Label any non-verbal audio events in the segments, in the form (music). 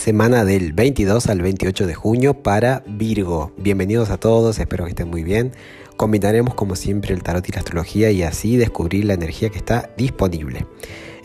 Semana del 22 al 28 de junio para Virgo. Bienvenidos a todos, espero que estén muy bien. Combinaremos como siempre el tarot y la astrología y así descubrir la energía que está disponible.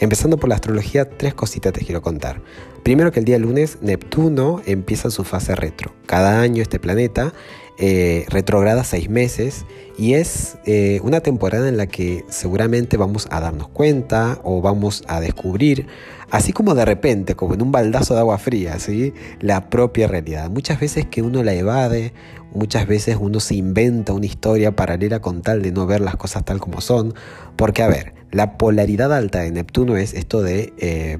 Empezando por la astrología, tres cositas te quiero contar. Primero que el día lunes Neptuno empieza su fase retro. Cada año este planeta eh, retrograda seis meses y es eh, una temporada en la que seguramente vamos a darnos cuenta o vamos a descubrir, así como de repente, como en un baldazo de agua fría, ¿sí? la propia realidad. Muchas veces que uno la evade, muchas veces uno se inventa una historia paralela con tal de no ver las cosas tal como son, porque a ver, la polaridad alta de Neptuno es esto de... Eh,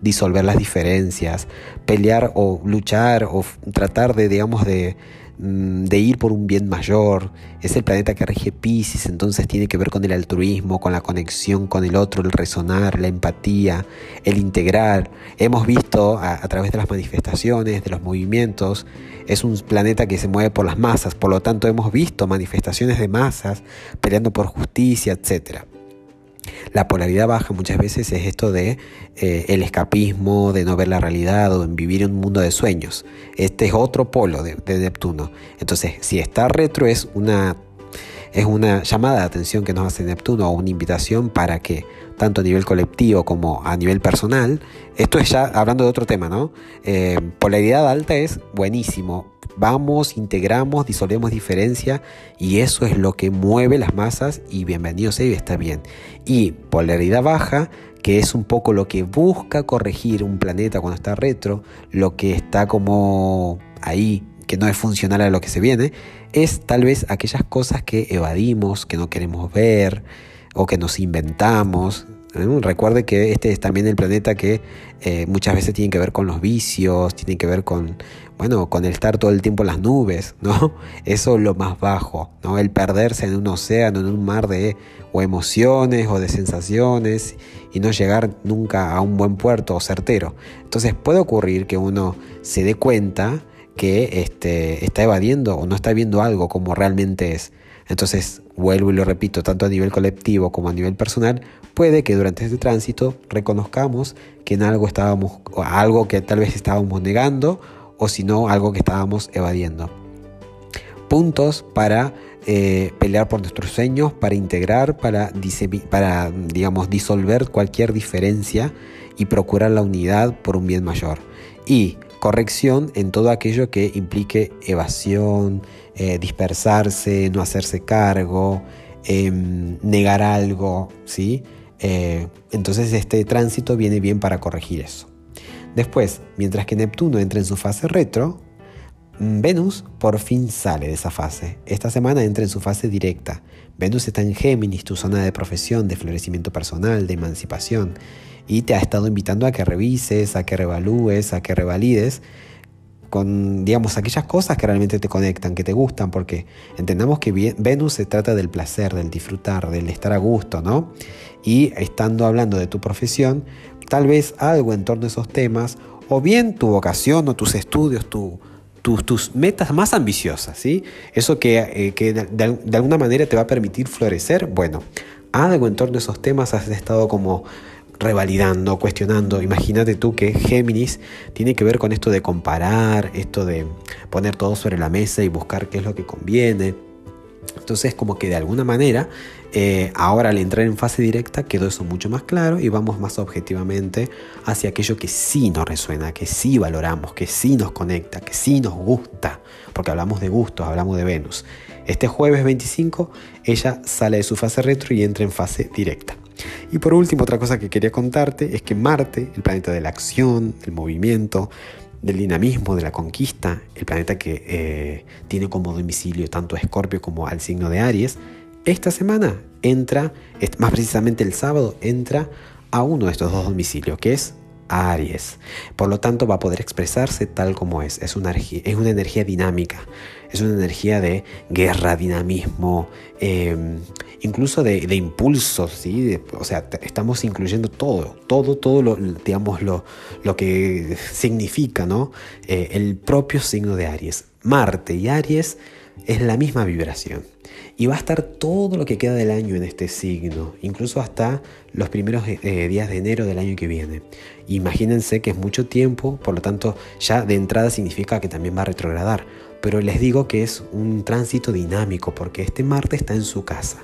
disolver las diferencias, pelear o luchar o tratar de, digamos, de, de ir por un bien mayor. Es el planeta que rige Pisces, entonces tiene que ver con el altruismo, con la conexión con el otro, el resonar, la empatía, el integrar. Hemos visto a, a través de las manifestaciones, de los movimientos, es un planeta que se mueve por las masas, por lo tanto hemos visto manifestaciones de masas peleando por justicia, etcétera. La polaridad baja muchas veces es esto de eh, el escapismo, de no ver la realidad o en vivir en un mundo de sueños. Este es otro polo de, Neptuno. Entonces, si está retro es una, es una llamada de atención que nos hace Neptuno o una invitación para que, tanto a nivel colectivo como a nivel personal, esto es ya hablando de otro tema, ¿no? Eh, polaridad alta es buenísimo, Vamos, integramos, disolvemos diferencia y eso es lo que mueve las masas y bienvenido sea y está bien. Y polaridad baja, que es un poco lo que busca corregir un planeta cuando está retro, lo que está como ahí, que no es funcional a lo que se viene, es tal vez aquellas cosas que evadimos, que no queremos ver o que nos inventamos, ¿eh? Recuerde que este es también el planeta que eh, muchas veces tiene que ver con los vicios, tiene que ver con, bueno, con el estar todo el tiempo en las nubes, (laughs) ¿no? Eso es lo más bajo, ¿no? El perderse en un océano, en un mar de o emociones o de sensaciones y no llegar nunca a un buen puerto o certero. Entonces puede ocurrir que uno se dé cuenta que este, está evadiendo o no está viendo algo como realmente es. Entonces, vuelvo y lo repito, tanto a nivel colectivo como a nivel personal, puede que durante este tránsito reconozcamos que en algo estábamos, algo que tal vez estábamos negando, o si no, algo que estábamos evadiendo. Puntos para eh, pelear por nuestros sueños, para integrar, para, para, digamos, disolver cualquier diferencia y procurar la unidad por un bien mayor. Y corrección en todo aquello que implique evasión, eh, dispersarse, no hacerse cargo, em, negar algo, ¿sí? Eh, entonces este tránsito viene bien para corregir eso. Después, mientras que Neptuno entra en su fase retro, Venus por fin sale de esa fase. Esta semana entra en su fase directa. Venus está en Géminis, tu zona de profesión, de florecimiento personal, de emancipación y te ha estado invitando a que revises, a que revalúes, a que revalides con, digamos, aquellas cosas que realmente te conectan, que te gustan, porque entendamos que Venus se trata del placer, del disfrutar, del estar a gusto, ¿no? Y estando hablando de tu profesión, tal vez algo en torno a esos temas, o bien tu vocación o tus estudios, tus, metas más ambiciosas, ¿sí? Eso que, eh, de, de alguna manera te va a permitir florecer, bueno, algo en torno a esos temas has estado como revalidando, cuestionando. Imagínate tú que Géminis tiene que ver con esto de comparar, esto de poner todo sobre la mesa y buscar qué es lo que conviene. Entonces como que de alguna manera eh, ahora al entrar en fase directa quedó eso mucho más claro y vamos más objetivamente hacia aquello que sí nos resuena, que sí valoramos, que sí nos conecta, que sí nos gusta, porque hablamos de gustos, hablamos de Venus. Este jueves 25 ella sale de su fase retro y entra en fase directa. Y por último, otra cosa que quería contarte es que Marte, el planeta de la acción, del movimiento, del dinamismo, de la conquista, el planeta que eh, tiene como domicilio tanto a Escorpio como al signo de Aries, esta semana entra, más precisamente el sábado, entra a uno de estos dos domicilios, que es Aries. Por lo tanto, va a poder expresarse tal como es. Es una, es una energía dinámica, es una energía de guerra, dinamismo, em, incluso de, impulsos, ¿sí? o sea, estamos incluyendo todo, todo, todo lo, digamos, lo, lo que significa ¿no? Eh, el propio signo de Aries. Marte y Aries es la misma vibración. Y va a estar todo lo que queda del año en este signo, incluso hasta los primeros eh, días de enero del año que viene. Imagínense que es mucho tiempo, por lo tanto ya de entrada significa que también va a retrogradar pero les digo que es un tránsito dinámico porque este Marte está en su casa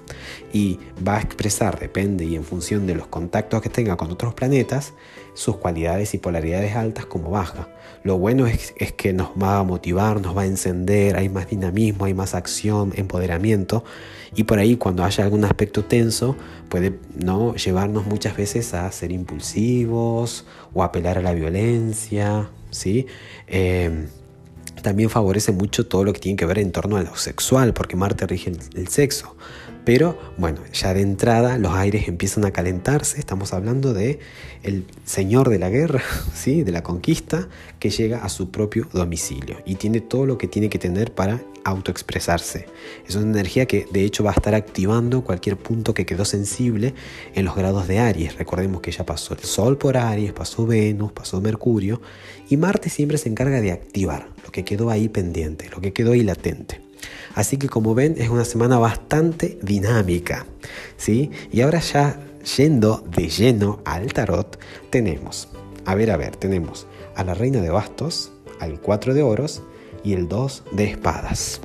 y va a expresar, depende y en función de los contactos que tenga con otros planetas, sus cualidades y polaridades altas como bajas. Lo bueno es, que nos va a motivar, nos va a encender, hay más dinamismo, hay más acción, empoderamiento y por ahí cuando haya algún aspecto tenso puede ¿no? llevarnos muchas veces a ser impulsivos o apelar a la violencia, ¿sí? Eh, también favorece mucho todo lo que tiene que ver en torno a lo sexual, porque Marte rige el, sexo. Pero bueno, ya de entrada los aires empiezan a calentarse. Estamos hablando de el señor de la guerra, (laughs) ¿sí? de la conquista, que llega a su propio domicilio y tiene todo lo que tiene que tener para autoexpresarse. Es una energía que de hecho va a estar activando cualquier punto que quedó sensible en los grados de Aries. Recordemos que ya pasó el Sol por Aries, pasó Venus, pasó Mercurio y Marte siempre se encarga de activar lo que quedó ahí pendiente, lo que quedó ahí latente. Así que como ven es una semana bastante dinámica. ¿sí? Y ahora ya yendo de lleno al tarot, tenemos, a ver, a ver, tenemos a la reina de bastos, al 4 de oros y el 2 de espadas.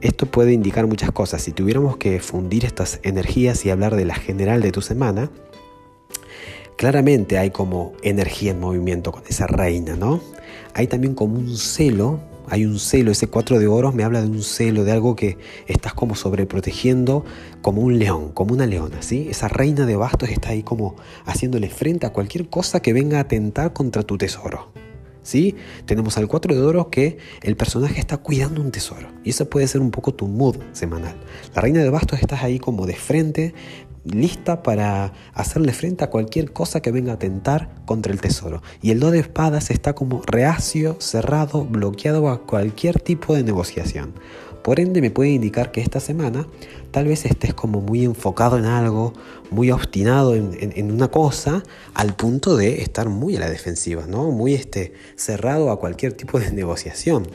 Esto puede indicar muchas cosas. Si tuviéramos que fundir estas energías y hablar de la general de tu semana, claramente hay como energía en movimiento con esa reina, ¿no? Hay también como un celo hay un celo, ese cuatro de oros me habla de un celo, de algo que estás como sobreprotegiendo como un león, como una leona, ¿sí? Esa reina de bastos está ahí como haciéndole frente a cualquier cosa que venga a atentar contra tu tesoro. ¿Sí? Tenemos al cuatro de oros que el personaje está cuidando un tesoro. Y eso puede ser un poco tu mood semanal. La reina de bastos estás ahí como de frente, lista para hacerle frente a cualquier cosa que venga a tentar contra el tesoro. Y el do de espadas está como reacio, cerrado, bloqueado a cualquier tipo de negociación. Por ende me puede indicar que esta semana tal vez estés como muy enfocado en algo, muy obstinado en, una cosa, al punto de estar muy a la defensiva, ¿no? Muy este, cerrado a cualquier tipo de (laughs) negociación.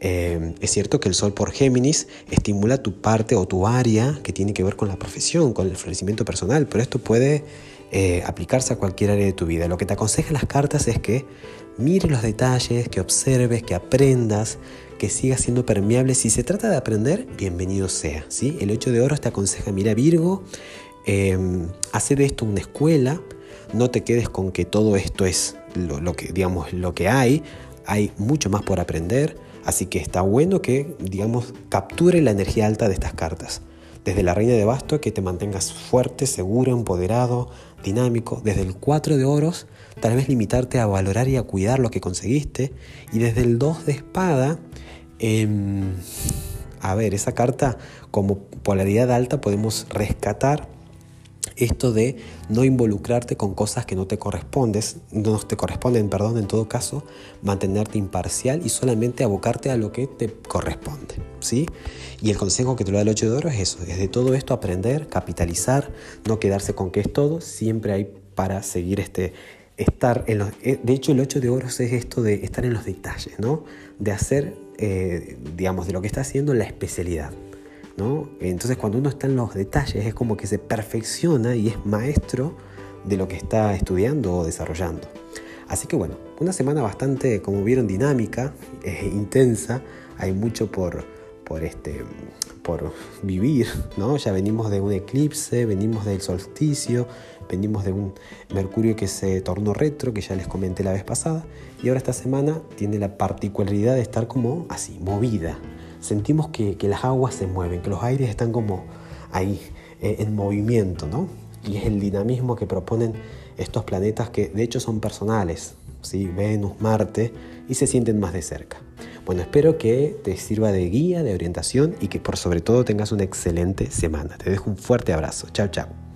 Eh, es cierto que el Sol por Géminis estimula tu parte o tu área que tiene que ver con la profesión, con el florecimiento personal, pero esto puede eh, aplicarse a cualquier área de tu vida. Lo que te aconsejan las cartas es que mires los detalles, que observes, que aprendas, que sigas siendo permeable. Si se trata de aprender, bienvenido sea. ¿sí? El 8 de oro te aconseja, mira Virgo, eh, hacer esto una escuela, no te quedes con que todo esto es lo, que, digamos, lo que hay, hay mucho más por aprender Así que está bueno que, digamos, capture la energía alta de estas cartas. Desde la reina de basto, que te mantengas fuerte, seguro, empoderado, dinámico. Desde el 4 de oros, tal vez limitarte a valorar y a cuidar lo que conseguiste. Y desde el 2 de espada, em, a ver, esa carta como polaridad alta podemos rescatar esto de no involucrarte con cosas que no te correspondes, no te corresponden, perdón, en todo caso, mantenerte imparcial y solamente abocarte a lo que te corresponde, ¿sí? Y el consejo que te lo da el 8 de oro es eso, es de todo esto aprender, capitalizar, no quedarse con que es todo, siempre hay para seguir este estar en los, eh, de hecho el 8 de oro es esto de estar en los detalles, ¿no? De hacer, eh, digamos, de lo que está haciendo la especialidad. Entonces cuando uno está en los detalles es como que se perfecciona y es maestro de lo que está estudiando o desarrollando. Así que bueno, una semana bastante, como vieron, dinámica, (laughs) eh, intensa, hay mucho por, por, este, por vivir, ¿no? Ya venimos de un eclipse, venimos del solsticio, venimos de un Mercurio que se tornó retro, que ya les comenté la vez pasada, y ahora esta semana tiene la particularidad de estar como así, movida, sentimos que, las aguas se mueven, que los aires están como ahí eh, en movimiento, ¿no? Y es el dinamismo que proponen estos planetas que de hecho son personales, ¿sí? Venus, Marte, y se sienten más de cerca. Bueno, espero que te sirva de guía, de orientación y que por sobre todo tengas una excelente semana. Te dejo un fuerte abrazo. Chao, chao.